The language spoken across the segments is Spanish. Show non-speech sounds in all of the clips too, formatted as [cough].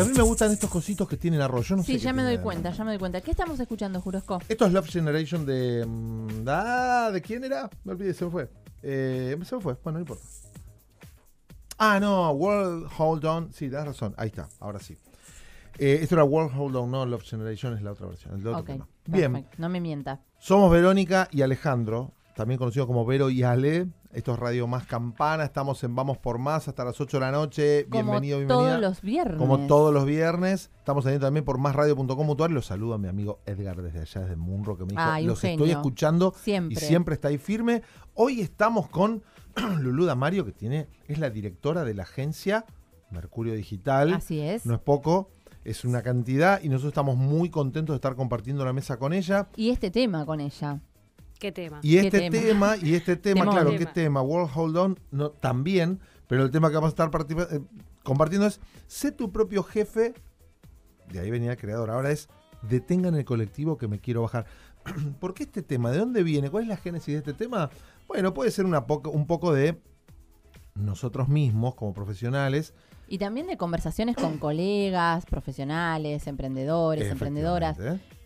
a mí me gustan estos cositos que tienen arroz. Yo no sé Sí, ya me doy cuenta, ya me doy cuenta. ¿Qué estamos escuchando, Jurosco? Esto es Love Generation de. mm, Ah, ¿de quién era? Me olvidé, se me fue. Eh, se me fue, bueno, no importa. Ah, no, World Hold On. Sí, das razón. Ahí está, ahora sí. Eh, esto era World Hold On, no Love Generation, es la otra versión. El otro Ok, tema. Bien. No me mienta. somos Verónica y Alejandro, también conocido como Vero y Ale. Esto es Radio Más Campana. Estamos en Vamos por Más hasta las 8 de la noche. Como Bienvenido, bienvenida. todos los viernes. Como todos los viernes. Estamos saliendo también por másradio.com mutual. Los saludo a mi amigo Edgar desde allá, desde Munro, que me dijo, Ay, los estoy escuchando Siempre. y siempre está ahí firme. Hoy estamos con [clears throat] Lulú Damario, que tiene, es la directora de la agencia Mercurio Digital. Así es. No es poco, es una cantidad y nosotros estamos muy contentos de estar compartiendo la mesa con ella. Y este tema con ella. ¿Qué tema? Y ¿Qué este tema? tema? y este [laughs] tema, claro, Tema. ¿qué tema? World Hold On no, también, pero el tema que vamos a estar eh, compartiendo es sé tu propio jefe. De ahí venía el creador. Ahora es detengan el colectivo que me quiero bajar. [clears throat] ¿Por qué este tema? ¿De dónde viene? ¿Cuál es la génesis de este tema? Bueno, puede ser una poco, un poco de nosotros mismos como profesionales. Y también de conversaciones con colegas, profesionales, emprendedores, emprendedoras,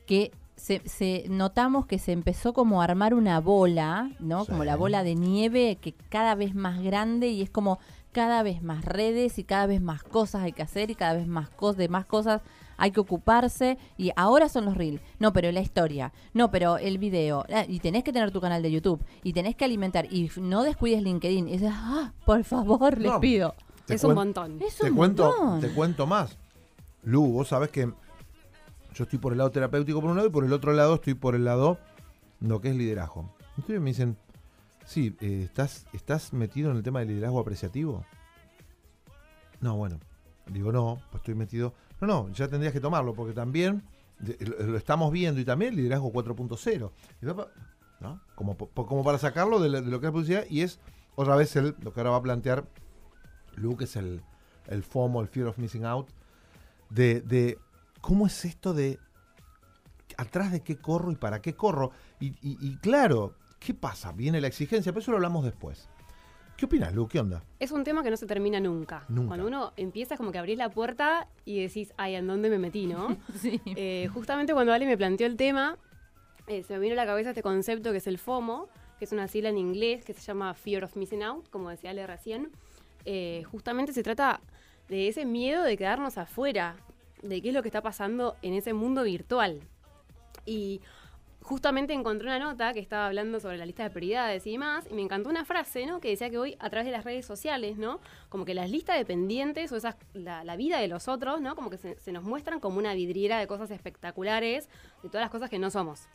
que se, se- notamos que se empezó como a armar una bola, ¿no? Sí. Como la bola de nieve que cada vez más grande y es como cada vez más redes y cada vez más cosas hay que hacer y cada vez más cosas, de más cosas hay que ocuparse y ahora son los reels. No, pero la historia. No, pero el video. Y tenés que tener tu canal de YouTube y tenés que alimentar y no descuides LinkedIn. Y dices, ah, por favor, les No. pido. Te es un montón. Es te un cuento, montón. te cuento más. Lu, vos sabés que yo estoy por el lado terapéutico por un lado y por el otro lado estoy por el lado lo que es liderazgo. Entonces me dicen, sí, eh, ¿estás, ¿estás metido en el tema del liderazgo apreciativo? No, bueno. Digo, no, pues estoy metido. No, no, ya tendrías que tomarlo porque también de- lo, estamos viendo y también el liderazgo 4.0. Y va pa- ¿no? Como, como para sacarlo de, la- lo que es publicidad y es otra vez el, lo que ahora va a plantear Lu, que es el, el FOMO, el Fear of Missing Out, de cómo es esto de atrás de qué corro y para qué corro. Y, y- y claro, ¿qué pasa? Viene la exigencia, pero eso lo hablamos después. ¿Qué opinas, Lu? ¿Qué onda? Es un tema que no se termina nunca. Nunca. Cuando uno empieza como que abrís la puerta y decís, ay, ¿en dónde me metí, no? [laughs] Sí. Eh, justamente cuando Ale me planteó el tema, eh, se me vino a la cabeza este concepto que es el FOMO, que es una sigla en inglés que se llama Fear of Missing Out, como decía Ale recién. Eh, justamente se trata de ese miedo de quedarnos afuera, de qué es lo que está pasando en ese mundo virtual. Y justamente encontré una nota que estaba hablando sobre la lista de prioridades y demás, y me encantó una frase, ¿no? Que decía que hoy, a través de las redes sociales, ¿no? Como que las listas de pendientes o esas, la, la vida de los otros, ¿no? Como que se, se nos muestran como una vidriera de cosas espectaculares, de todas las cosas que no somos.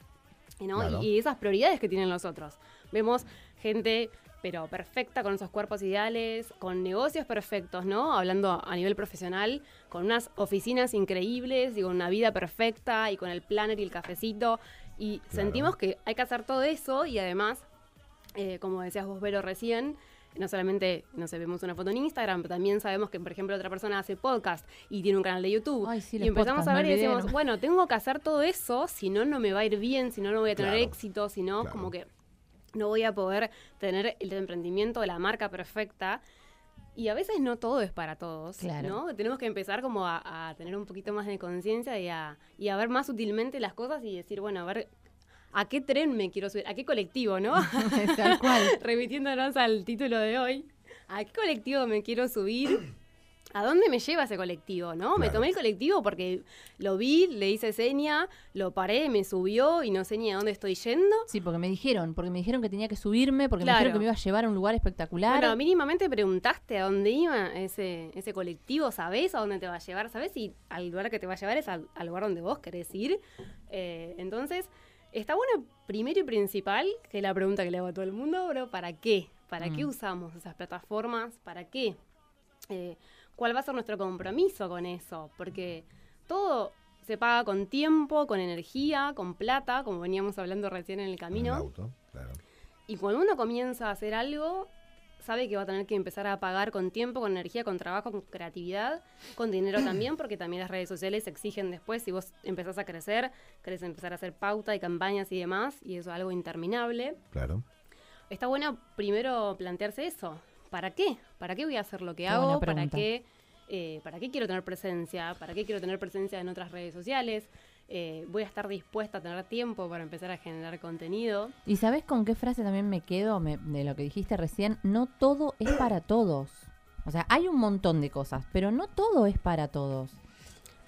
¿no? Claro. Y, y esas prioridades que tienen los otros. Vemos gente, pero perfecta, con esos cuerpos ideales, con negocios perfectos, ¿no? Hablando a nivel profesional, con unas oficinas increíbles y con una vida perfecta y con el planner y el cafecito. Y Claro. sentimos que hay que hacer todo eso y además, eh, como decías vos, Vero, recién, no solamente, no sé, vemos una foto en Instagram, pero también sabemos que, por ejemplo, otra persona hace podcast y tiene un canal de YouTube. Ay, sí, y empezamos a ver y decimos, ¿no? bueno, tengo que hacer todo eso, si no, no me va a ir bien, si no, no voy a tener Claro. éxito, si no, Claro. como que no voy a poder tener el emprendimiento de la marca perfecta. Y a veces no todo es para todos, Claro. ¿no? Tenemos que empezar como a, a tener un poquito más de conciencia y a, y a ver más sutilmente las cosas y decir, bueno, a ver, ¿a qué tren me quiero subir? ¿A qué colectivo, no? [laughs] Tal cual. [laughs] Remitiéndonos al título de hoy. ¿A qué colectivo me quiero subir? ¿A dónde me lleva ese colectivo, no? Me tomé el colectivo porque lo vi, le hice seña, lo paré, me subió y no sé ni a dónde estoy yendo. Sí, porque me dijeron, porque me dijeron que tenía que subirme, porque me Claro. dijeron que me iba a llevar a un lugar espectacular. Bueno, mínimamente preguntaste a dónde iba ese, ese colectivo, ¿sabés a dónde te va a llevar? ¿Sabés si al lugar que te va a llevar es al, al lugar donde vos querés ir? Eh, entonces, está bueno primero y principal, que es la pregunta que le hago a todo el mundo, bro, ¿para qué? ¿Para qué Mm. usamos esas plataformas? ¿Para qué? Eh, ¿Cuál va a ser nuestro compromiso con eso? Porque todo se paga con tiempo, con energía, con plata, como veníamos hablando recién en el Un camino. auto, claro. Y cuando uno comienza a hacer algo, sabe que va a tener que empezar a pagar con tiempo, con energía, con trabajo, con creatividad, con dinero también, porque también las redes sociales exigen después, si vos empezás a crecer, querés empezar a hacer pauta y campañas y demás, y eso es algo interminable. Claro. Está bueno primero plantearse eso. ¿Para qué? ¿Para qué voy a hacer lo que Qué hago? ¿Para qué eh, ¿para qué quiero tener presencia? ¿Para qué quiero tener presencia en otras redes sociales? Eh, voy a estar dispuesta a tener tiempo para empezar a generar contenido. ¿Y sabes con qué frase también me quedo me- de lo que dijiste recién? No todo es para todos. O sea, hay un montón de cosas, pero no todo es para todos.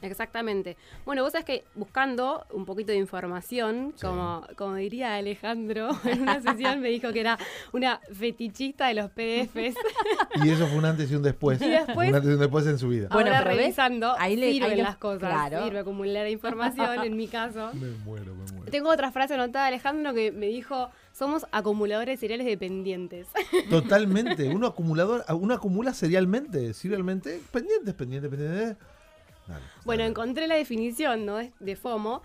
Exactamente. Bueno, vos sabés que buscando un poquito de información, Sí. como, como diría Alejandro, [laughs] en una sesión me dijo que era una fetichista de los PDFs. Y eso fue un antes y un después. Y después- un antes y un después en su vida. Bueno, Ahora pero ves, revisando, ahí le- sirven ahí le- las cosas. claro. Sirve acumular información, en mi caso. [laughs] Me muero, me muero. Tengo otra frase anotada, Alejandro, que me dijo, somos acumuladores seriales dependientes. [laughs] Totalmente. Uno acumulador, uno acumula serialmente, serialmente, pendientes, pendientes, pendientes. Dale, Bueno, dale. encontré la definición ¿no? de- FOMO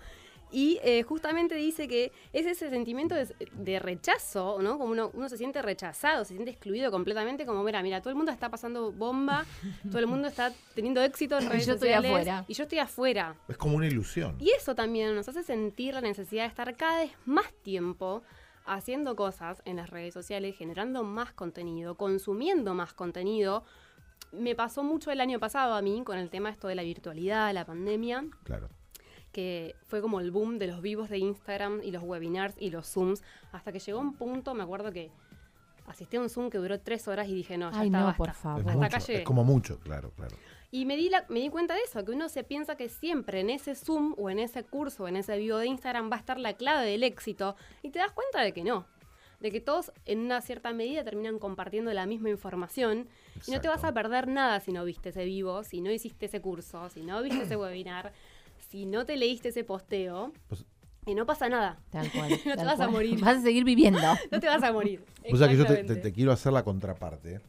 y eh, justamente dice que es ese sentimiento de, de rechazo, ¿no? Como uno, uno se siente rechazado, se siente excluido completamente, como, mira, mira, todo el mundo está pasando bomba, todo el mundo está teniendo éxito en [laughs] Y redes yo estoy sociales, afuera. Y yo estoy afuera. Es como una ilusión. Y eso también nos hace sentir la necesidad de estar cada vez más tiempo haciendo cosas en las redes sociales, generando más contenido, consumiendo más contenido. Me pasó mucho el año pasado a mí con el tema esto de la virtualidad, la pandemia, Claro. que fue como el boom de los vivos de Instagram y los webinars y los Zooms, hasta que llegó un punto, me acuerdo que asistí a un Zoom que duró tres horas y dije, no, ya Ay, está, no, basta. por Es, favor. Hasta mucho, acá llegué. es como mucho, claro, claro. Y me di, la- me di cuenta de eso, que uno se piensa que siempre en ese Zoom o en ese curso o en ese vivo de Instagram va a estar la clave del éxito y te das cuenta de que no. De que todos en una cierta medida terminan compartiendo la misma información y no te vas a perder nada si no viste ese vivo, si no hiciste ese curso, si no viste ese webinar, si no te leíste ese posteo. Pues- y no pasa nada. Tal cual. [laughs] [laughs] No te vas a morir. Vas a seguir viviendo. No te vas a morir. O sea que yo te, te- Exactamente. te quiero hacer la contraparte.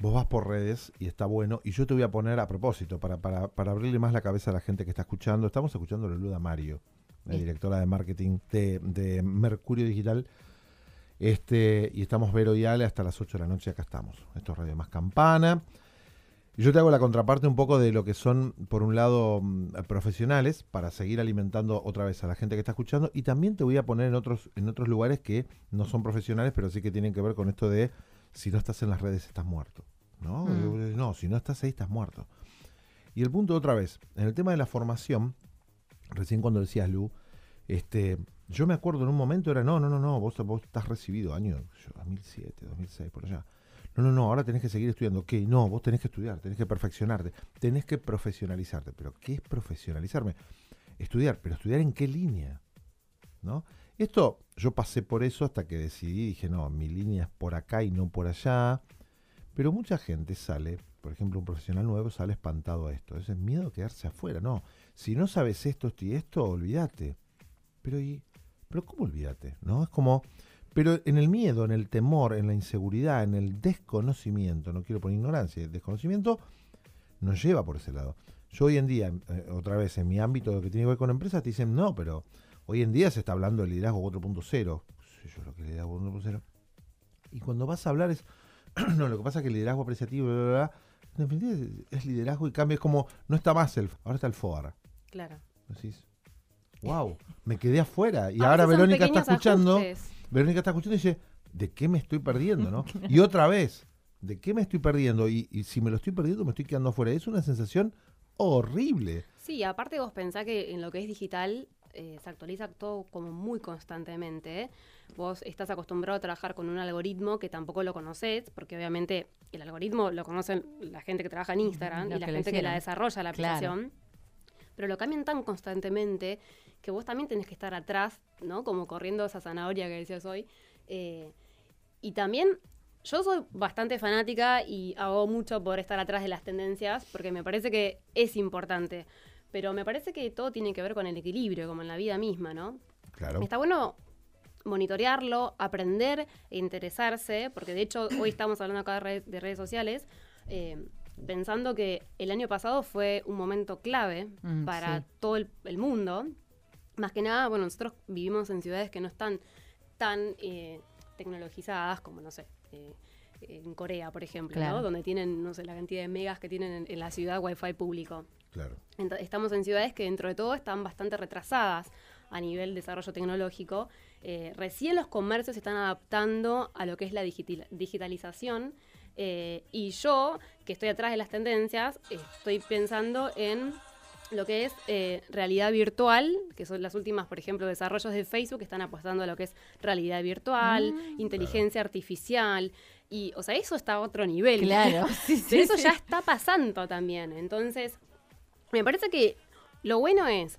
Vos vas por redes y está bueno. Y yo te voy a poner a propósito, para, para, para abrirle más la cabeza a la gente que está escuchando. Estamos escuchando a Luluda Mario, la directora de marketing de, de Mercurio Digital. Este, y estamos Vero y Ale hasta las 8 de la noche. Acá estamos. Esto es Radio Más Campana. Y yo te hago la contraparte un poco de lo que son, por un lado, mm, profesionales, para seguir alimentando otra vez a la gente que está escuchando. Y también te voy a poner en otros, en otros lugares que no son profesionales, pero sí que tienen que ver con esto de si no estás en las redes estás muerto. ¿no? Mm. No, si no estás ahí estás muerto. Y el punto otra vez, en el tema de la formación, recién cuando decías Lu, este, yo me acuerdo en un momento era, no, no, no, no, vos, vos estás recibido, año yo, 2007, 2006, por allá. No, no, no, ahora tenés que seguir estudiando. ¿Qué? No, vos tenés que estudiar, tenés que perfeccionarte, tenés que profesionalizarte. ¿Pero qué es profesionalizarme? Estudiar, pero estudiar en qué línea, ¿no? Esto, yo pasé por eso hasta que decidí, dije, no, mi línea es por acá y no por allá. Pero mucha gente sale, por ejemplo, un profesional nuevo sale espantado a esto. Es miedo a quedarse afuera. No, si no sabes esto, esto y esto, olvídate. Pero, y, pero ¿cómo olvídate? ¿No? Es como, pero en el miedo, en el temor, en la inseguridad, en el desconocimiento, no quiero poner ignorancia, el desconocimiento nos lleva por ese lado. Yo hoy en día, eh, otra vez en mi ámbito que tiene que ver con empresas, te dicen, no, pero hoy en día se está hablando del liderazgo 4.0. Sí, yo lo que es liderazgo 4.0. Y cuando vas a hablar es, [clears throat] no, lo que pasa es que el liderazgo apreciativo, bla, bla, bla, en definitiva es- es liderazgo y cambia, es como, no está más el, ahora está el FOAR. Claro. Decís, wow, me quedé afuera. Y A ahora Verónica está escuchando, ajustes. Verónica está escuchando y dice, ¿de qué me estoy perdiendo? ¿no? [laughs] Y otra vez, ¿de qué me estoy perdiendo? Y, y si me lo estoy perdiendo, me estoy quedando afuera. Es una sensación horrible. Sí, aparte vos pensás que en lo que es digital eh, se actualiza todo como muy constantemente. ¿eh? Vos estás acostumbrado a trabajar con un algoritmo que tampoco lo conoces, porque obviamente el algoritmo lo conocen la gente que trabaja en Instagram Los y la gente que la desarrolla la Claro. aplicación. Pero lo cambian tan constantemente que vos también tenés que estar atrás, ¿no? Como corriendo esa zanahoria que decías hoy. Eh, y también yo soy bastante fanática y hago mucho por estar atrás de las tendencias, porque me parece que es importante. Pero me parece que todo tiene que ver con el equilibrio, como en la vida misma, ¿no? Claro. Está bueno monitorearlo, aprender e interesarse, porque de hecho hoy estamos hablando acá de, red- de redes sociales, eh, pensando que el año pasado fue un momento clave Mm, para sí. todo el, el mundo. Más que nada, bueno, nosotros vivimos en ciudades que no están tan eh, tecnologizadas como, no sé, eh, en Corea, por ejemplo, Claro. ¿no? Donde tienen, no sé, la cantidad de megas que tienen en, en la ciudad Wi-Fi público. Claro. Estamos en ciudades que dentro de todo están bastante retrasadas a nivel desarrollo tecnológico. Eh, recién los comercios se están adaptando a lo que es la digital- digitalización Eh, y yo, que estoy atrás de las tendencias, estoy pensando en lo que es eh, realidad virtual, que son las últimas, por ejemplo, desarrollos de Facebook que están apostando a lo que es realidad virtual, Mm. inteligencia artificial. Y, o sea, eso está a otro nivel. Claro. [laughs] Sí, eso sí. ya está pasando también. Entonces, me parece que lo bueno es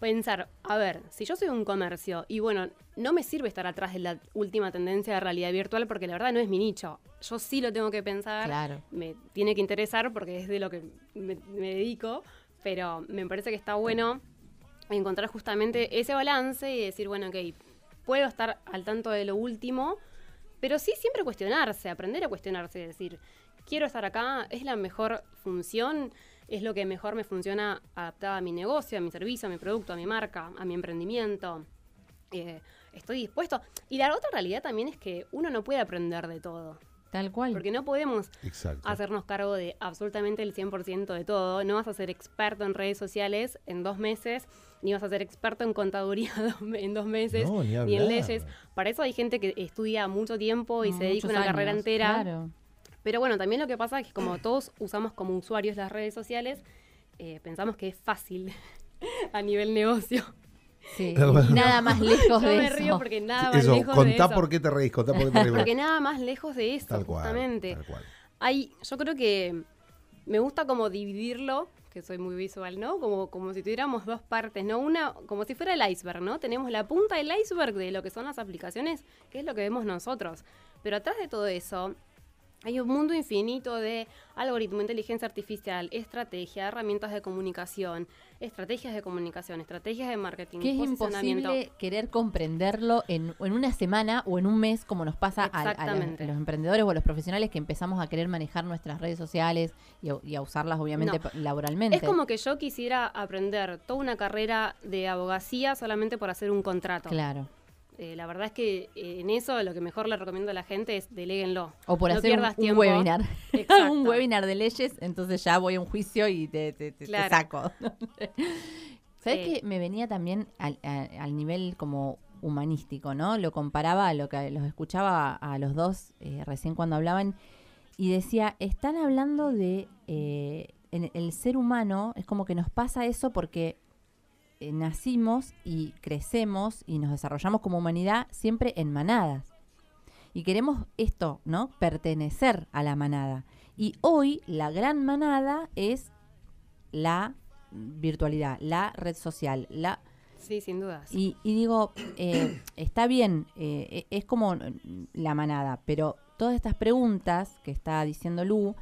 pensar, a ver, si yo soy un comercio y bueno, no me sirve estar atrás de la última tendencia de realidad virtual porque la verdad no es mi nicho. Yo sí lo tengo que pensar, Claro. me tiene que interesar porque es de lo que me, me dedico, pero me parece que está bueno encontrar justamente ese balance y decir, bueno, ok, puedo estar al tanto de lo último, pero sí siempre cuestionarse, aprender a cuestionarse, decir, quiero estar acá, es la mejor función, es lo que mejor me funciona adaptada a mi negocio, a mi servicio, a mi producto, a mi marca, a mi emprendimiento. Eh, estoy dispuesto. Y la otra realidad también es que uno no puede aprender de todo, Tal cual. porque no podemos Exacto. hacernos cargo de absolutamente el 100% de todo. No vas a ser experto en redes sociales en dos meses, ni vas a ser experto en contaduría [laughs] en dos meses, No, ni en leyes. Para eso hay gente que estudia mucho tiempo y se dedica una carrera entera. Claro. Pero bueno, también lo que pasa es que como todos usamos como usuarios las redes sociales, eh, pensamos que es fácil [laughs] a nivel negocio. Sí. [laughs] Nada más lejos [laughs] Yo de me eso. río porque nada más Eso, lejos de contá eso. por qué te reís, contá por qué te reís. Porque nada más lejos de eso, tal cual, justamente. tal cual. Hay, yo creo que me gusta como dividirlo, que soy muy visual, ¿no? Como, como si tuviéramos dos partes, ¿no? Una, como si fuera el iceberg, ¿no? Tenemos la punta del iceberg de lo que son las aplicaciones, que es lo que vemos nosotros. Pero atrás de todo eso hay un mundo infinito de algoritmo, inteligencia artificial, estrategia, herramientas de comunicación, estrategias de comunicación, estrategias de marketing, Que es imposible querer comprenderlo en, en una semana o en un mes, como nos pasa a, a los, Exactamente. a los emprendedores o a los profesionales que empezamos a querer manejar nuestras redes sociales y a, y a usarlas, obviamente, No. laboralmente. Es como que yo quisiera aprender toda una carrera de abogacía solamente por hacer un contrato. Claro. Eh, la verdad es que eh, en eso lo que mejor le recomiendo a la gente es deléguenlo. O por No hacer un, pierdas un tiempo. webinar. [laughs] [laughs] Un webinar de leyes, entonces ya voy a un juicio y te, te- te- te Claro. saco. [laughs] ¿Sabes Eh. que me venía también al, a- al nivel como humanístico, ¿no? Lo comparaba a lo que los escuchaba a, los dos eh, recién cuando hablaban y decía, están hablando de en el ser humano, es como que nos pasa eso porque eh, nacimos y crecemos y nos desarrollamos como humanidad siempre en manadas. Y queremos esto, ¿no? Pertenecer a la manada. Y hoy la gran manada es la virtualidad, la red social, la... Sí, sin dudas. Y, y digo, eh, está bien, eh, e- es como la manada, pero todas estas preguntas que está diciendo Lu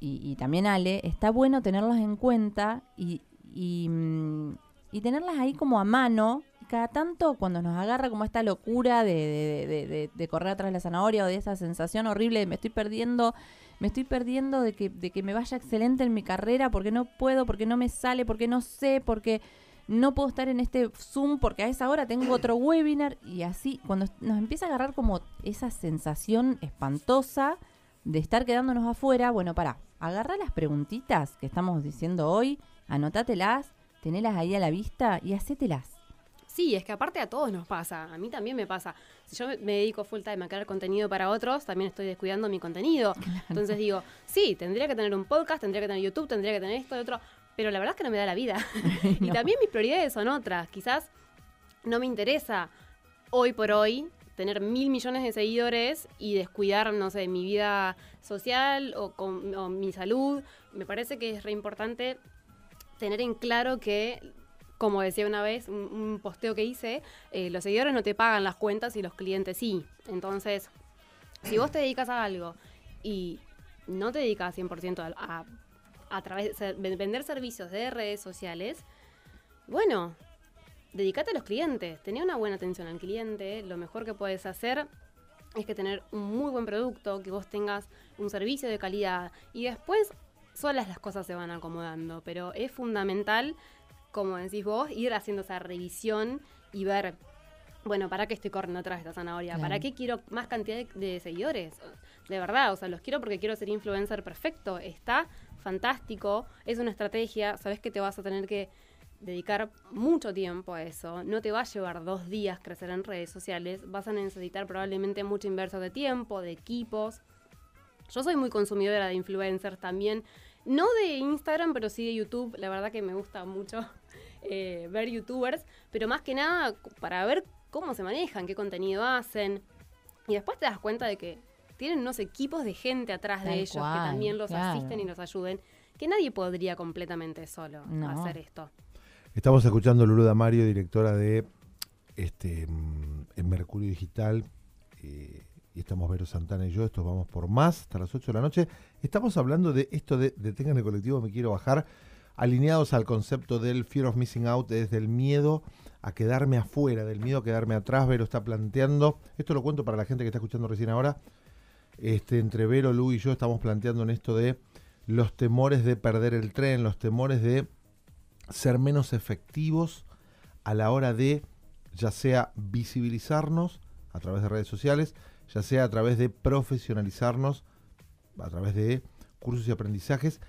y, y también Ale, está bueno tenerlas en cuenta y, y, mm, y tenerlas ahí como a mano. Cada tanto cuando nos agarra como esta locura de, de- correr atrás de la zanahoria o de esa sensación horrible de me estoy perdiendo, me estoy perdiendo de que, de que me vaya excelente en mi carrera porque no puedo, porque no me sale, porque no sé, porque no puedo estar en este Zoom porque a esa hora tengo otro webinar y así, cuando nos empieza a agarrar como esa sensación espantosa de estar quedándonos afuera, bueno, para, agarra las preguntitas que estamos diciendo hoy, anótatelas, tenelas ahí a la vista y hacételas. Sí, es que aparte a todos nos pasa, a mí también me pasa. Si yo me- dedico full time a crear contenido para otros, también estoy descuidando mi contenido. [laughs] Entonces digo, sí, tendría que tener un podcast, tendría que tener YouTube, tendría que tener esto y otro, pero la verdad es que no me da la vida. [laughs] [laughs] y también mis prioridades son otras. Quizás no me interesa hoy por hoy tener mil millones de seguidores y descuidar, no sé, mi vida social o, con, o mi salud. Me parece que es re importante tener en claro que, como decía una vez, un, un posteo que hice, eh, los seguidores no te pagan las cuentas y los clientes sí. Entonces, si vos te dedicas a algo y no te dedicas 100% a, a, a través ser- vender servicios de redes sociales, bueno, dedícate a los clientes, tener una buena atención al cliente, lo mejor que puedes hacer es que tener un muy buen producto, que vos tengas un servicio de calidad. Y después solas las cosas se van acomodando, pero es fundamental, como decís vos, ir haciendo esa revisión y ver, bueno, ¿para qué estoy corriendo atrás de esta zanahoria? Claro. ¿Para qué quiero más cantidad de, de seguidores? De verdad, o sea, los quiero porque quiero ser influencer perfecto, está fantástico, es una estrategia, sabes que te vas a tener que dedicar mucho tiempo a eso, no te va a llevar dos días crecer en redes sociales, vas a necesitar probablemente mucho inverso de tiempo, de equipos, Yo soy muy consumidora de influencers también. No de Instagram, pero sí de YouTube. La verdad que me gusta mucho [laughs] eh, ver youtubers. Pero más que nada para ver cómo se manejan, qué contenido hacen. Y después te das cuenta de que tienen unos equipos de gente atrás de ellos que también los claro. asisten y los ayuden. Que nadie podría completamente solo No. hacer esto. Estamos escuchando a Lulu Damario, directora de este mm, en Mercurio Digital. eh, y estamos Vero Santana y yo. Estos vamos por más hasta las 8 de la noche. Estamos hablando de esto de detengan el colectivo, me quiero bajar. Alineados al concepto del fear of missing out, desde el miedo a quedarme afuera, del miedo a quedarme atrás. Vero está planteando. Esto lo cuento para la gente que está escuchando recién ahora. Este, entre Vero, Lu y yo estamos planteando en esto de los temores de perder el tren, los temores de ser menos efectivos a la hora de ya sea visibilizarnos a través de redes sociales, ya sea a través de profesionalizarnos, a través de cursos y aprendizajes.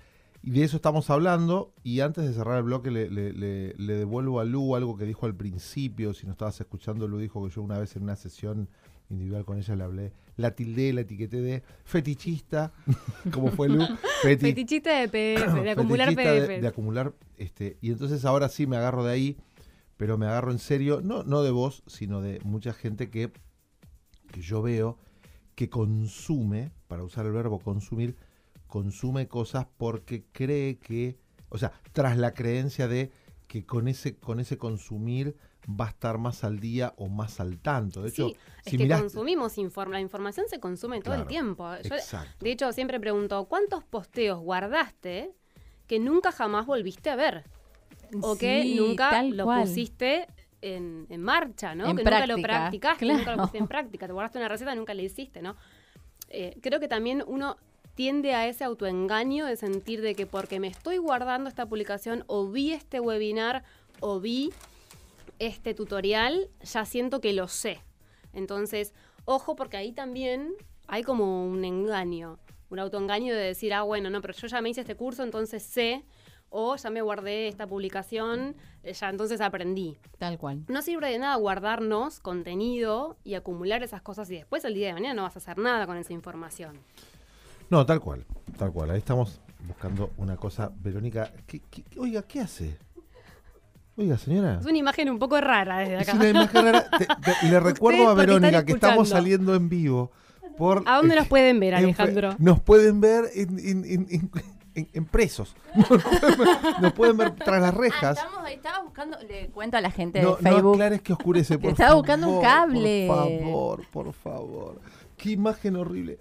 Y de eso estamos hablando. Y antes de cerrar el bloque, le, le- le- le devuelvo a Lu algo que dijo al principio. Si no estabas escuchando, Lu dijo que yo una vez en una sesión individual con ella le hablé, la tildé, la etiqueté de fetichista, [laughs] como fue Lu. [laughs] Feti- Fetichista de PDF, de [coughs] acumular fetichista de- PDF. de acumular, este, y entonces ahora sí me agarro de ahí, pero me agarro en serio, no, no de vos, sino de mucha gente que, que yo veo que consume, para usar el verbo consumir, consume cosas porque cree que, o sea, tras la creencia de que con ese, con ese consumir va a estar más al día o más al tanto. De hecho, sí, es si que mirás- consumimos inform la información se consume todo el tiempo. Yo, Exacto. de hecho, siempre pregunto, ¿cuántos posteos guardaste que nunca jamás volviste a ver? O que nunca lo cual. pusiste en, en marcha, ¿no? En que nunca lo practicaste, nunca lo pusiste en práctica. Te guardaste una receta, nunca la hiciste, ¿no? Eh, creo que también uno tiende a ese autoengaño de sentir de que porque me estoy guardando esta publicación o vi este webinar o vi este tutorial, ya siento que lo sé. Entonces, ojo porque ahí también hay como un engaño, un autoengaño de decir, ah, bueno, no, pero yo ya me hice este curso, entonces sé, o ya me guardé esta publicación, eh, ya entonces aprendí. Tal cual. No sirve de nada guardarnos contenido y acumular esas cosas y después el día de mañana no vas a hacer nada con esa información. No, tal cual, tal cual. Ahí estamos buscando una cosa. Verónica, ¿qué- qué- oiga, ¿qué hace? Oiga, señora. Es una imagen un poco rara desde Es acá. una imagen rara. Te- te- le [laughs] recuerdo a Verónica que estamos saliendo en vivo. Por, ¿A dónde nos pueden ver, en- Alejandro? Nos pueden ver en, en- en- presos. [laughs] Nos pueden ver- tras las Ah, rejas. estamos, estaba buscando, le cuento a la gente No, de no Facebook. aclares que oscurece, [laughs] por estaba favor, buscando un cable. Por favor, por favor. Qué imagen horrible.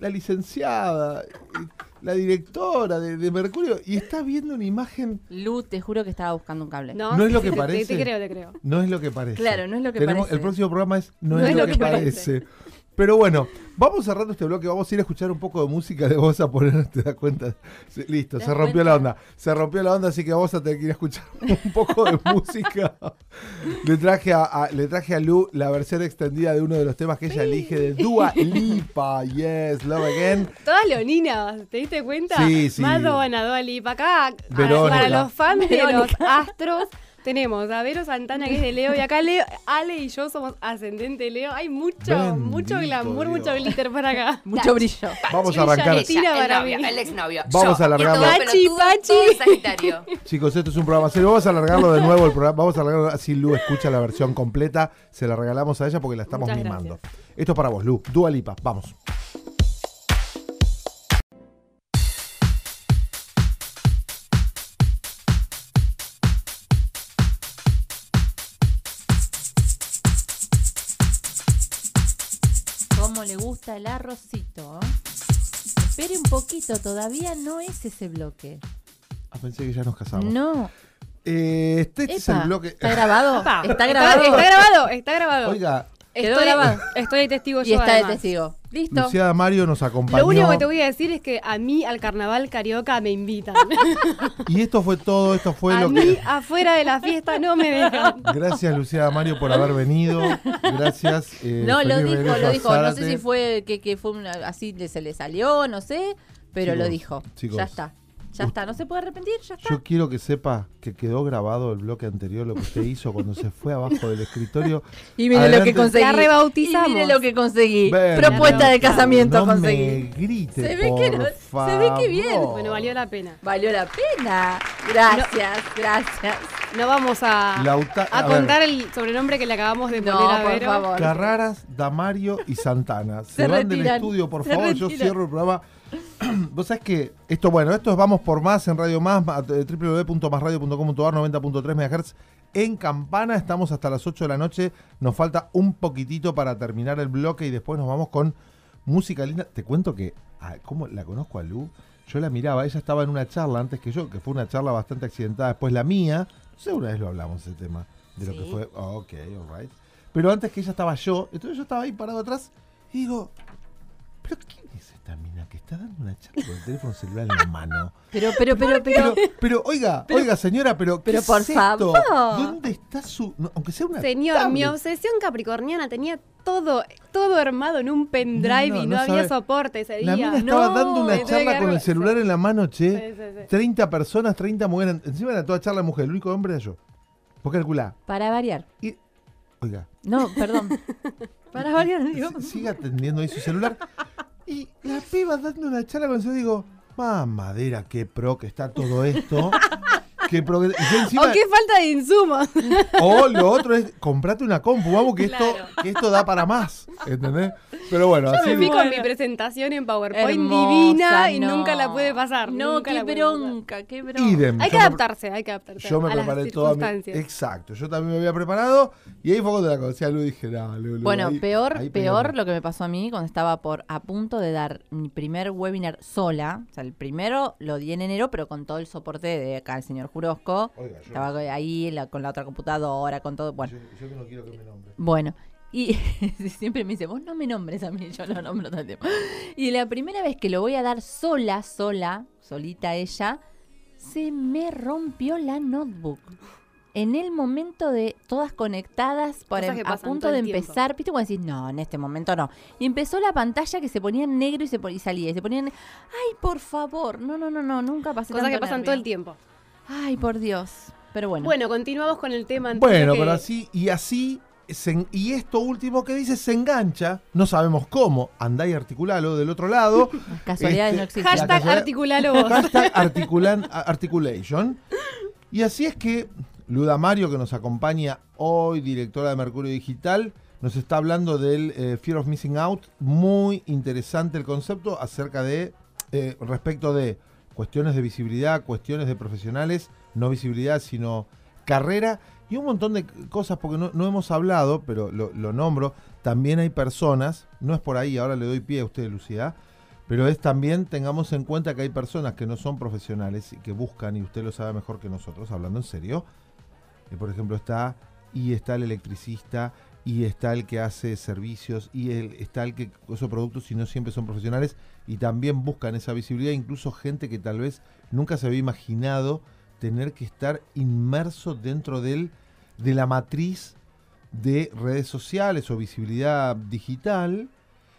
La licenciada, eh, la directora de, de Mercurio, y está viendo una imagen. Lu, te juro que estaba buscando un cable. No es lo que parece. [laughs] Te, te creo, te creo. No es lo que parece. Claro, no es lo que Tenemos- parece. El próximo programa es No, es, lo, que, parece. Pero bueno, vamos cerrando este bloque, vamos a ir a escuchar un poco de música, le vamos a poner, te das cuenta. Listo, ¿Te se rompió cuenta? la onda. Se rompió la onda, así que vamos a tener que ir a escuchar [laughs] un poco de música. le, traje a, a- le traje a Lu la versión extendida de uno de los temas que ella elige de Dua Lipa. Yes, Love Again. Todas leoninas, ¿te diste cuenta? Sí, sí. Madonna, Dua Lipa. Acá, Verónica. para los fans de los astros, [laughs] tenemos a Vero Santana, que es de Leo, y acá Leo, Ale y yo somos ascendente Leo. Hay mucho, Bendito mucho glamour, Dios. mucho glitter por acá. Mucho [laughs] brillo. Vamos a arrancar. Ella, Tira el para novio, mí. el exnovio. Vamos yo, a alargarlo. y todo Pachi, Pachi. Sagitario. [laughs] Chicos, esto es un programa serio. Vamos a alargarlo de nuevo el programa. Vamos a alargarlo así Lu escucha la versión completa. Se la regalamos a ella porque la estamos Muchas mimando. gracias. Esto es para vos, Lu. Dua Lipa. Vamos. Gusta el arrocito. Espere un poquito, todavía no es ese bloque. Ah, pensé que ya nos casamos. No. Eh, este es Epa, el bloque. ¿Está grabado? [laughs] Epa, ¿Está grabado? Está grabado, está grabado. Oiga, Quedó estoy, grabado. estoy de testigo Y yo, está de testigo. Listo. Lucía Mario nos acompañó. Lo único que te voy a decir es que a mí al carnaval carioca me invitan. [laughs] Y esto fue todo. Esto fue a lo mí que. afuera de la fiesta no me dejan. Gracias, Lucía Mario, por haber venido. Gracias. eh, No, lo dijo, lo a dijo. No sé si fue que, que fue una- así se le salió, no sé, pero Chicos, lo dijo. chicos. Ya está. Ya está, no se puede arrepentir, ya está. Yo quiero que sepa que quedó grabado el bloque anterior, lo que usted hizo cuando se fue abajo del escritorio. [laughs] Y mire lo que conseguí. La rebautizamos. Y mire lo que conseguí. Ven, Propuesta de casamiento no conseguí. me grite, Se ve que no- se ve que bien. Bueno, valió la pena. Valió la pena. Gracias, gracias. No vamos a, Lauta- a contar el sobrenombre que le acabamos de No, poner a por Vero. favor. Carraras, Damario y Santana. [laughs] Se, Se van del estudio, por favor. Yo cierro el programa. [clears throat] Vos sabés que esto, bueno, esto es Vamos por Más en Radio Más, ma- www.masradio.com.ar, 90.3 MHz. En Campana estamos hasta las 8 de la noche. Nos falta un poquitito para terminar el bloque y después nos vamos con música linda. Te cuento que, ah, ¿cómo la conozco a Lu? Yo la miraba, ella estaba en una charla antes que yo, que fue una charla bastante accidentada. Después la mía, no sé, una vez lo hablamos ese tema, de lo que fue. oh, ok, alright. Pero antes que ella estaba yo, entonces yo estaba ahí parado atrás y digo, ¿pero esta mina que está dando una charla con el teléfono celular en la mano? [laughs] Pero, pero, pero, pero. Pero, pero oiga, [laughs] oiga señora, pero ¿qué pero es por esto? favor. ¿Dónde está su, no, aunque sea una Señor, mi obsesión capricorniana tenía todo, todo armado en un pendrive No, no, y no no, había sabe. soporte ese día. La mina estaba No, dando una charla con el celular sí. en la mano, che. Sí, sí, sí. 30 personas, 30 mujeres. Encima era toda charla de mujer. El único hombre era yo. Vos calculá. Para variar. Y, oiga, No, perdón. [laughs] Para variar, digo. s- sigue atendiendo ahí su celular. Y la piba dando una charla con celular. Digo, mamadera, qué pro que está todo esto. [laughs] pro que... y yo encima- O qué falta de insumos. O lo otro es, comprate una compu, vamos, que esto, que esto da para más. ¿Entendés? Pero bueno, Yo así me fui con mi presentación en PowerPoint Hermosa, divina y no. nunca la pude pasar. No, nunca qué bronca, qué bronca. idem. Hay Yo que me- adaptarse, hay que adaptarse Yo me a las preparé toda mi... circunstancias. Exacto, yo también me había preparado y ahí fue cuando la conocí a Lu y dije, no, Lu, Lu, Bueno, ahí- peor, ahí peor pegamos". lo que me pasó a mí cuando estaba por a punto de dar mi primer webinar sola. O sea, el primero lo di en enero, pero con todo el soporte de acá el señor Oiga, yo, Estaba ahí la- con la otra computadora, con todo. Bueno, yo, yo que no quiero que me nombre. bueno. Y [laughs] siempre me dice, vos no me nombres a mí, yo lo nombro todo el tiempo. Y la primera vez que lo voy a dar sola, sola, solita ella, se me rompió la notebook. En el momento de todas conectadas, para, Cosas que a punto de el tiempo. empezar, ¿viste? Cuando decís, no, en este momento no. Y empezó la pantalla que se ponía en negro y, se y salía. Y se ponían, ay, por favor, no, no, no, no, nunca pasé Cosas que pasan nervio. todo el tiempo. Ay, por Dios. Pero bueno. Bueno, continuamos con el tema. entonces, Bueno, que- pero así, y así, se y esto último que dice se engancha, no sabemos cómo, andá y articulalo del otro lado. [laughs] Las casualidades este, no existen. La Hashtag casualidad- articulalo vos. Hashtag articulan- articulation. Y así es que Luda Mario, que nos acompaña hoy, directora de Mercurio Digital, nos está hablando del eh, Fear of Missing Out. Muy interesante el concepto acerca de, eh, respecto de cuestiones de visibilidad, cuestiones de profesionales, no visibilidad, sino carrera y un montón de cosas, porque no, hemos hablado, pero lo, lo nombro, también hay personas, no es por ahí, ahora le doy pie a usted, Lucía, pero es también, tengamos en cuenta que hay personas que no son profesionales y que buscan, y usted lo sabe mejor que nosotros, hablando en serio. Eh, por ejemplo, está, y está el electricista, y está el que hace servicios, y el, está el que usa productos y no siempre son profesionales, y también buscan esa visibilidad, incluso gente que tal vez nunca se había imaginado tener que estar inmerso dentro del, de la matriz de redes sociales o visibilidad digital,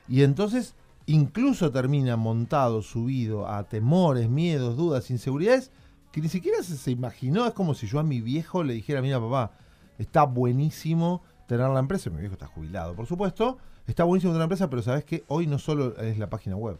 y entonces incluso termina montado, subido a temores, miedos, dudas, inseguridades, que ni siquiera se, se imaginó. Es como si yo a mi viejo le dijera, mira papá, está buenísimo tener la empresa, mi viejo está jubilado, por supuesto, está buenísimo tener la empresa, pero sabes que hoy no solo es la página web,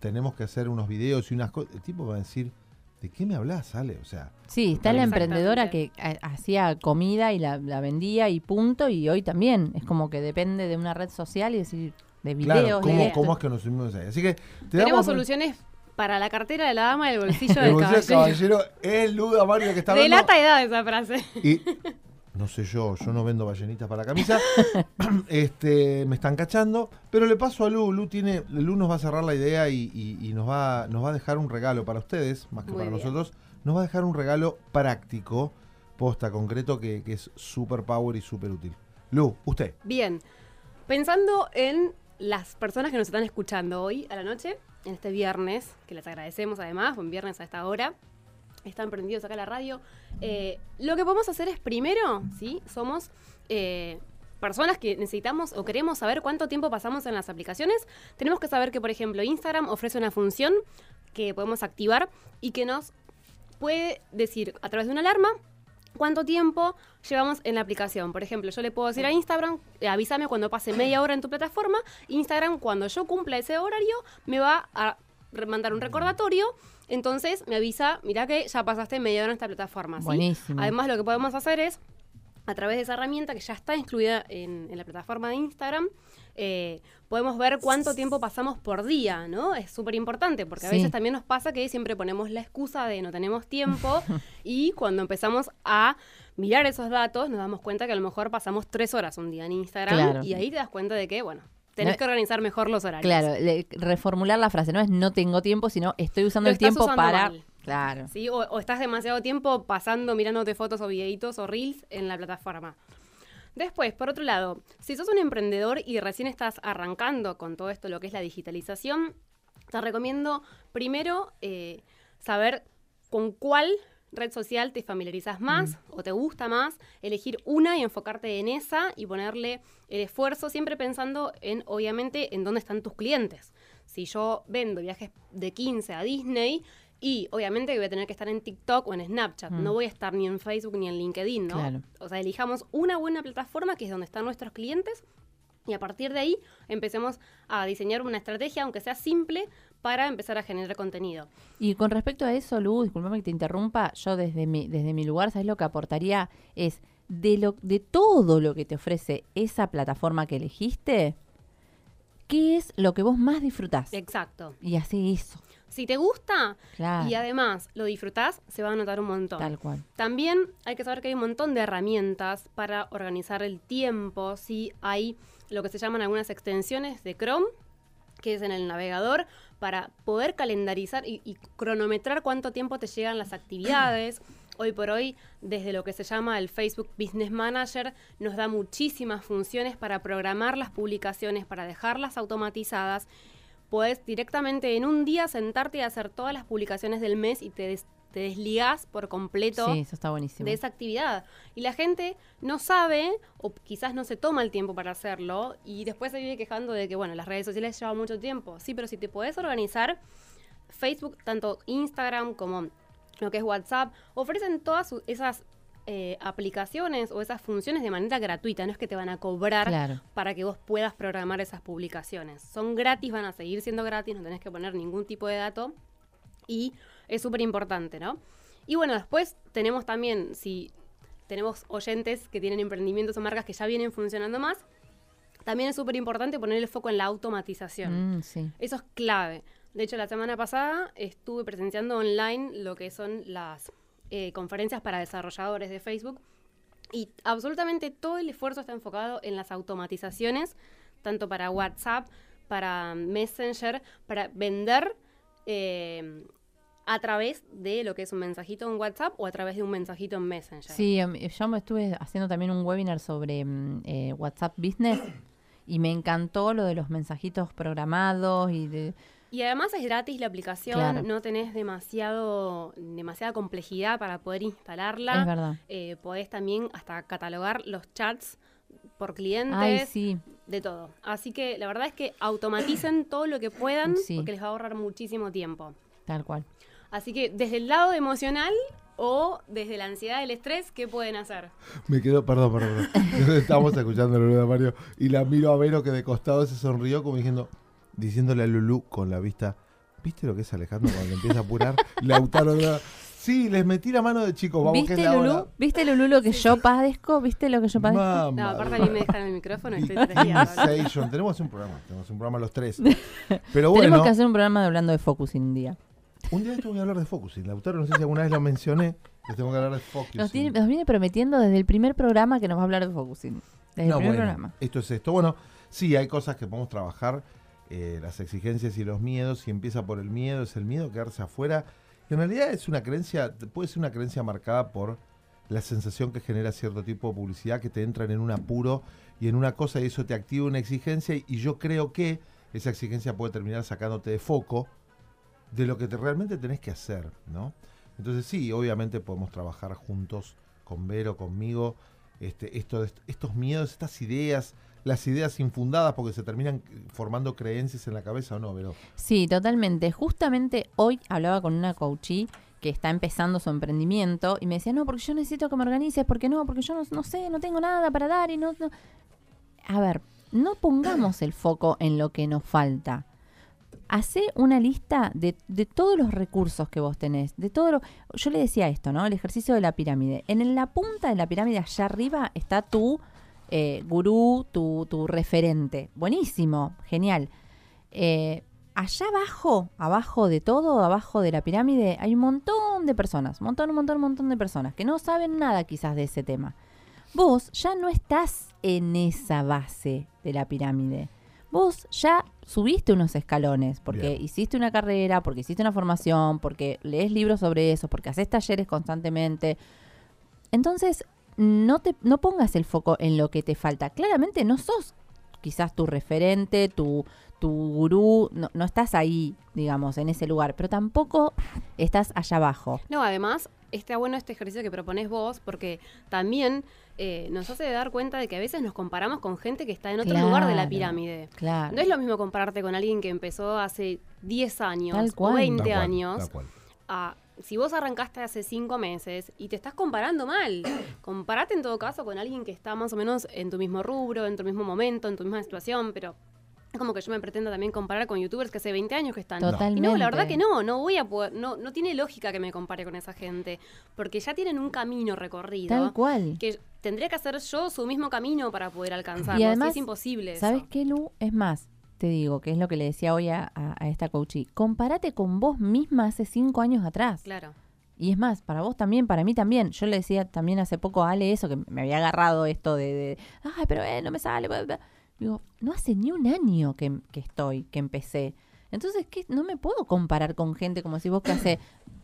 tenemos que hacer unos videos y unas cosas. El tipo va a decir, ¿de qué me hablas, Ale? O sea, Sí, está la emprendedora que eh, hacía comida y la, la vendía y punto, y hoy también. Es como que depende de una red social y decir, de videos. claro, ¿cómo, cómo es que nos subimos ahí? Así que te Tenemos damos soluciones para la cartera de la dama y el bolsillo el del bolsillo del caballero. caballero es Luda Mario que está hablando. Delata edad esa frase. Y [laughs] no sé yo, yo no vendo ballenitas para la camisa. [laughs] este, me están cachando. Pero le paso a Lu. Lu tiene, Lu nos va a cerrar la idea y, y- y nos va, nos va a dejar un regalo para ustedes, más que Muy para bien. nosotros. Nos va a dejar un regalo práctico, posta, concreto, que, que es super power y súper útil. Lu, usted. Bien, pensando en las personas que nos están escuchando hoy a la noche, en este viernes, que les agradecemos además, buen viernes a esta hora, están prendidos acá a la radio, eh, lo que podemos hacer es primero, ¿sí? Somos eh, personas que necesitamos o queremos saber cuánto tiempo pasamos en las aplicaciones, tenemos que saber que, por ejemplo, Instagram ofrece una función que podemos activar y que nos puede decir a través de una alarma cuánto tiempo llevamos en la aplicación. Por ejemplo, yo le puedo decir a Instagram, eh, avísame cuando pase media hora en tu plataforma. Instagram, cuando yo cumpla ese horario, me va a mandar un recordatorio. Entonces me avisa, mira que ya pasaste media hora en esta plataforma. ¿sí? Buenísimo. Además, lo que podemos hacer es, a través de esa herramienta que ya está incluida en, en la plataforma de Instagram, eh, podemos ver cuánto tiempo pasamos por día, ¿no? Es súper importante, porque a Sí. veces también nos pasa que siempre ponemos la excusa de no tenemos tiempo [laughs] y cuando empezamos a mirar esos datos nos damos cuenta que a lo mejor pasamos tres horas un día en Instagram Claro. y ahí te das cuenta de que, bueno, tenés No- que organizar mejor los horarios. Claro, le- reformular la frase, no es no tengo tiempo, sino estoy usando Lo el tiempo para... mal. Claro. ¿sí? O, o estás demasiado tiempo pasando, mirándote fotos o videitos o reels en la plataforma. Después, por otro lado, si sos un emprendedor y recién estás arrancando con todo esto, lo que es la digitalización, te recomiendo primero eh, saber con cuál red social te familiarizas más o te gusta más, elegir una y enfocarte en esa y ponerle el esfuerzo, siempre pensando en, obviamente, en dónde están tus clientes. Si yo vendo viajes de 15 a Disney y obviamente que voy a tener que estar en TikTok o en Snapchat, no voy a estar ni en Facebook ni en LinkedIn, ¿no? Claro. O sea, elijamos una buena plataforma que es donde están nuestros clientes y a partir de ahí empecemos a diseñar una estrategia, aunque sea simple, para empezar a generar contenido. Y con respecto a eso, Lu, disculpame que te interrumpa, yo desde mi, desde mi lugar, ¿sabes lo que aportaría? Es de lo de todo lo que te ofrece esa plataforma que elegiste, ¿qué es lo que vos más disfrutás? Exacto. Y así eso. Si te gusta Claro. y además lo disfrutás, se va a notar un montón. Tal cual. También hay que saber que hay un montón de herramientas para organizar el tiempo. Sí, hay lo que se llaman algunas extensiones de Chrome, que es en el navegador, para poder calendarizar y, y cronometrar cuánto tiempo te llegan las actividades. [clears throat] Hoy por hoy, desde lo que se llama el Facebook Business Manager, nos da muchísimas funciones para programar las publicaciones, para dejarlas automatizadas. Puedes directamente en un día sentarte y hacer todas las publicaciones del mes y te, des- te desligás por completo Sí, eso está buenísimo. de esa actividad. Y la gente no sabe o quizás no se toma el tiempo para hacerlo y después se vive quejando de que, bueno, las redes sociales llevan mucho tiempo. Sí, pero si te podés organizar, Facebook, tanto Instagram como lo que es WhatsApp, ofrecen todas su- esas eh, aplicaciones o esas funciones de manera gratuita. No es que te van a cobrar Claro. para que vos puedas programar esas publicaciones. Son gratis, van a seguir siendo gratis, no tenés que poner ningún tipo de dato y es súper importante, ¿no? Y bueno, después tenemos también, si tenemos oyentes que tienen emprendimientos o marcas que ya vienen funcionando más, también es súper importante poner el foco en la automatización. Mm, sí. Eso es clave. De hecho, la semana pasada estuve presenciando online lo que son las eh, conferencias para desarrolladores de Facebook y absolutamente todo el esfuerzo está enfocado en las automatizaciones, tanto para WhatsApp, para Messenger, para vender eh, a través de lo que es un mensajito en WhatsApp o a través de un mensajito en Messenger. Sí, em, yo me estuve haciendo también un webinar sobre mm, eh, WhatsApp Business y me encantó lo de los mensajitos programados y de... Y además es gratis la aplicación, Claro. no tenés demasiado, demasiada complejidad para poder instalarla. Es verdad. Eh, podés también hasta catalogar los chats por clientes, Ay, sí. de todo. Así que la verdad es que automaticen todo lo que puedan Sí. porque les va a ahorrar muchísimo tiempo. Tal cual. Así que desde el lado emocional o desde la ansiedad del estrés, ¿qué pueden hacer? Me quedo, perdón, perdón. perdón. [laughs] Estamos escuchando a Lulu de Mario y la miro a Vero que de costado se sonrió como diciendo, diciéndole a Lulu con la vista, ¿viste lo que es Alejandro cuando empieza a apurar? [laughs] Lautaro, sí, les metí la mano de chicos, vamos, que es ¿Viste, la Lulú? hora. ¿Viste, Lulú, lo que yo padezco? ¿Viste lo que yo padezco? Mamá. No, aparte a mí me dejan el micrófono estoy. Tenemos que hacer un programa, tenemos un programa los tres. [laughs] Pero bueno, Tenemos que hacer un programa de hablando de focusing un día. Un día tengo que hablar de focusing. Lautaro, no sé si alguna vez lo mencioné, les tengo que hablar de focusing. Nos, tiene- nos viene prometiendo desde el primer programa que nos va a hablar de focusing. Desde No, el primer bueno, programa. esto es esto. Bueno, sí, hay cosas que podemos trabajar, eh, las exigencias y los miedos. Si empieza por el miedo, es el miedo quedarse afuera. Y en realidad es una creencia, puede ser una creencia marcada por la sensación que genera cierto tipo de publicidad que te entran en un apuro y en una cosa y eso te activa una exigencia y yo creo que esa exigencia puede terminar sacándote de foco de lo que te, realmente tenés que hacer, ¿no? Entonces sí, obviamente podemos trabajar juntos con Vero, conmigo, este, esto, estos miedos, estas ideas, las ideas infundadas porque se terminan formando creencias en la cabeza o no, pero Sí, totalmente. Justamente hoy hablaba con una coachee que está empezando su emprendimiento y me decía, no, porque yo necesito que me organices, porque no, porque yo no, no sé, no tengo nada para dar y no, no-". A ver, no pongamos el foco en lo que nos falta. Hacé una lista de, de todos los recursos que vos tenés, de todo lo... Yo le decía esto, ¿no? El ejercicio de la pirámide. En la punta de la pirámide, allá arriba, está tu eh, gurú, tu, tu referente. Buenísimo, genial. Eh, allá abajo, abajo de todo, abajo de la pirámide, hay un montón de personas, montón, un montón, un montón de personas que no saben nada quizás de ese tema. Vos ya no estás en esa base de la pirámide. Vos ya subiste unos escalones porque Bien. hiciste una carrera, porque hiciste una formación, porque lees libros sobre eso, porque haces talleres constantemente. Entonces, no te no pongas el foco en lo que te falta. Claramente no sos quizás tu referente, tu, tu gurú, no, no estás ahí, digamos, en ese lugar, pero tampoco estás allá abajo. No, además, está bueno este ejercicio que propones vos, porque también eh, nos hace dar cuenta de que a veces nos comparamos con gente que está en otro lugar de la pirámide. Claro. No es lo mismo compararte con alguien que empezó hace 10 años Tal o cual. 20 tal cual, años tal cual. a si vos arrancaste hace 5 meses y te estás comparando mal. [coughs] Comparate en todo caso con alguien que está más o menos en tu mismo rubro, en tu mismo momento, en tu misma situación, pero como que yo me pretendo también comparar con youtubers que hace 20 años que están. Totalmente. Y no, la verdad que no, no voy a poder, no, no tiene lógica que me compare con esa gente, porque ya tienen un camino recorrido. Tal cual. Que tendría que hacer yo su mismo camino para poder alcanzarlo. Y además, es imposible. eso. ¿Sabes qué, Lu? Es más, te digo, que es lo que le decía hoy a, a- a esta coachee. Compárate con vos misma hace cinco años atrás. Claro. Y es más, para vos también, para mí también. Yo le decía también hace poco a Ale eso, que me había agarrado esto de, de, ay, pero eh, no me sale. bla, bla". Digo, no hace ni un año que, que estoy, que empecé. Entonces, ¿qué? no me puedo comparar con gente como si vos que hace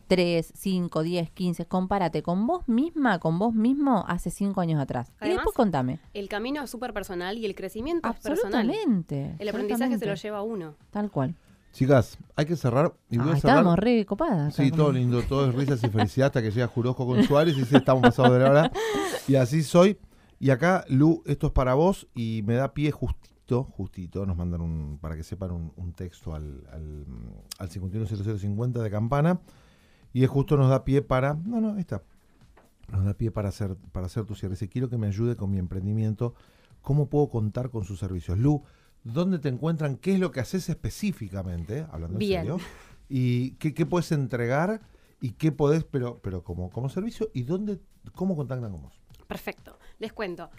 3, 5, 10, 15. Compárate con vos misma, con vos mismo hace 5 años atrás. y después contame. El camino es súper personal y el crecimiento es personal. Absolutamente. El aprendizaje se lo lleva uno. Tal cual. Chicas, hay que cerrar. Y voy Ah, a cerrar. estábamos re copadas. Sí, todo lindo, todo es risas y felicidad hasta que llega Jurosco con Suárez y dice, estamos pasados de la hora. [laughs] Y así soy. Y acá, Lu, esto es para vos y me da pie justito, justito, nos mandan un, para que sepan un, un texto al, al, al 510050 de campana. Y es justo nos da pie para, no, no, esta, nos da pie para hacer, para hacer tu cierre. Si quiero que me ayude con mi emprendimiento, ¿cómo puedo contar con sus servicios? Lu, ¿dónde te encuentran? ¿Qué es lo que haces específicamente? Hablando en Bien. serio. ¿Y qué, qué puedes entregar? ¿Y qué podés, pero, pero como, como servicio? ¿Y dónde, cómo contactan con vos? Perfecto. Les cuento.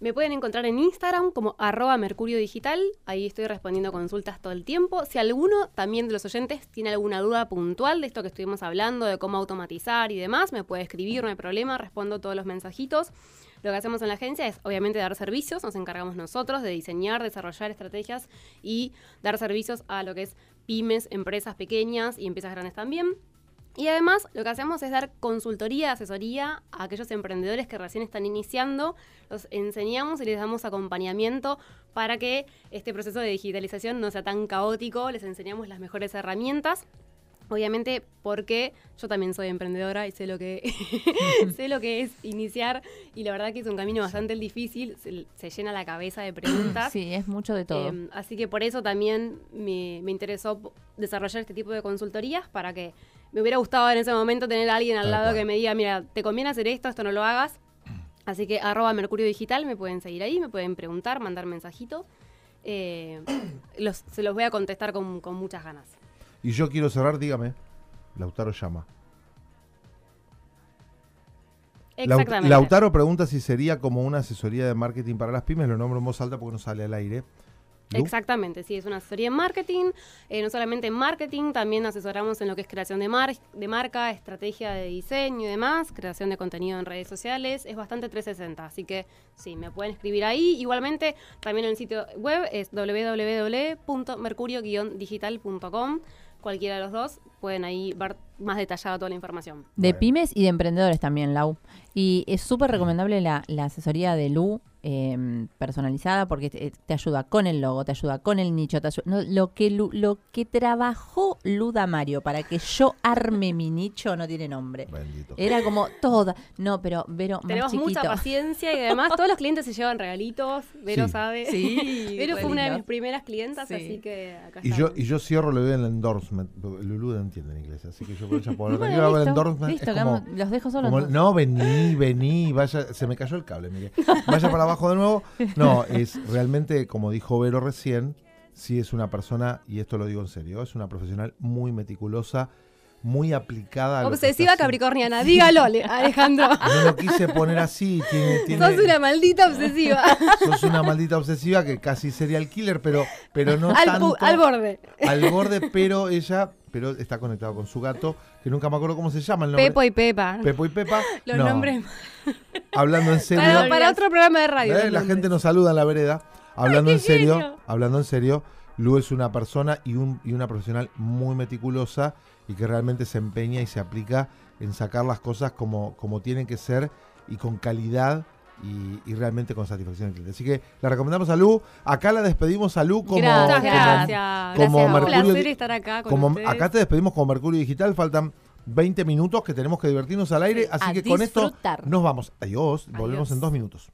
Me pueden encontrar en Instagram como arroba mercurio digital. Ahí estoy respondiendo consultas todo el tiempo. Si alguno también de los oyentes tiene alguna duda puntual de esto que estuvimos hablando, de cómo automatizar y demás, me puede escribir, no hay problema, respondo todos los mensajitos. Lo que hacemos en la agencia es obviamente dar servicios, nos encargamos nosotros de diseñar, desarrollar estrategias y dar servicios a lo que es pymes, empresas pequeñas y empresas grandes también. Y además lo que hacemos es dar consultoría, asesoría a aquellos emprendedores que recién están iniciando. Los enseñamos y les damos acompañamiento para que este proceso de digitalización no sea tan caótico. Les enseñamos las mejores herramientas. Obviamente porque yo también soy emprendedora y sé lo que [laughs] sé lo que es iniciar y la verdad que es un camino bastante difícil, se, se llena la cabeza de preguntas. [clears throat] Sí, es mucho de todo. Eh, así que por eso también me, me interesó desarrollar este tipo de consultorías para que me hubiera gustado en ese momento tener a alguien al lado que me diga, mira, te conviene hacer esto, esto no lo hagas. Así que arroba Mercurio Digital, me pueden seguir ahí, me pueden preguntar, mandar mensajito. Eh, los- se los voy a contestar con, con muchas ganas. Y yo quiero cerrar, dígame. Lautaro llama. Exactamente. Lautaro pregunta si sería como una asesoría de marketing para las pymes. Lo nombro en voz alta porque no sale al aire. Exactamente, sí, es una asesoría en marketing, eh, no solamente en marketing, también asesoramos en lo que es creación de, mar- de marca, estrategia de diseño y demás, creación de contenido en redes sociales, es bastante 360, así que sí, me pueden escribir ahí. Igualmente, también en el sitio web es www.mercurio-digital.com, cualquiera de los dos, pueden ahí ver más detallada toda la información. De pymes y de emprendedores también, Lau. Y es súper recomendable la, la asesoría de Lu. Eh, personalizada porque te, te ayuda con el logo, te ayuda con el nicho, te ayu- no, lo que lo que trabajó Luda Mario para que yo arme mi nicho no tiene nombre. Bendito. Era como toda. No, pero Vero más Tenemos chiquito. mucha paciencia y además todos los clientes se llevan regalitos. Vero Sí. sabe. Sí, [laughs] Vero fue una de mis primeras clientas, Sí. así que acá Y yo, y yo cierro, le doy el endorsement. no entiende en inglés, así que yo por ella puedo Yo hago el endorsement. listo, es como- que los dejo como- entonces. no, vení, vení, vaya, se me cayó el cable, Miguel. [laughs] Vaya para abajo de nuevo. No, es realmente, como dijo Vero recién, sí es una persona, y esto lo digo en serio, es una profesional muy meticulosa, muy aplicada a Obsesiva capricorniana, dígalo, Ale- Alejandro. [laughs] No lo quise poner así, tiene, tiene- Sos una maldita obsesiva. sos una maldita obsesiva que casi sería el killer, pero, pero no al, tanto. al borde. al borde, pero ella pero está conectado con su gato, que nunca me acuerdo cómo se llama el nombre. Pepo y Pepa. Pepo y Pepa. Los No, nombres. [laughs] Hablando en serio, Para, para otro programa de radio. ¿eh? la gente nos saluda en la vereda. Hablando en serio, genio. hablando en serio, Lu es una persona y, un, y una profesional muy meticulosa y que realmente se empeña y se aplica en sacar las cosas como, como tienen que ser y con calidad y, y realmente con satisfacción del cliente. Así que la recomendamos a Lu. Acá la despedimos a Lu como, Gracias. como- gracias. como gracias. Mercurio Un placer estar acá con como ustedes. acá te despedimos con Mercurio Digital, faltan 20 minutos que tenemos que divertirnos al aire, Sí, así a que con esto nos vamos. Adiós, Adiós. volvemos en dos minutos.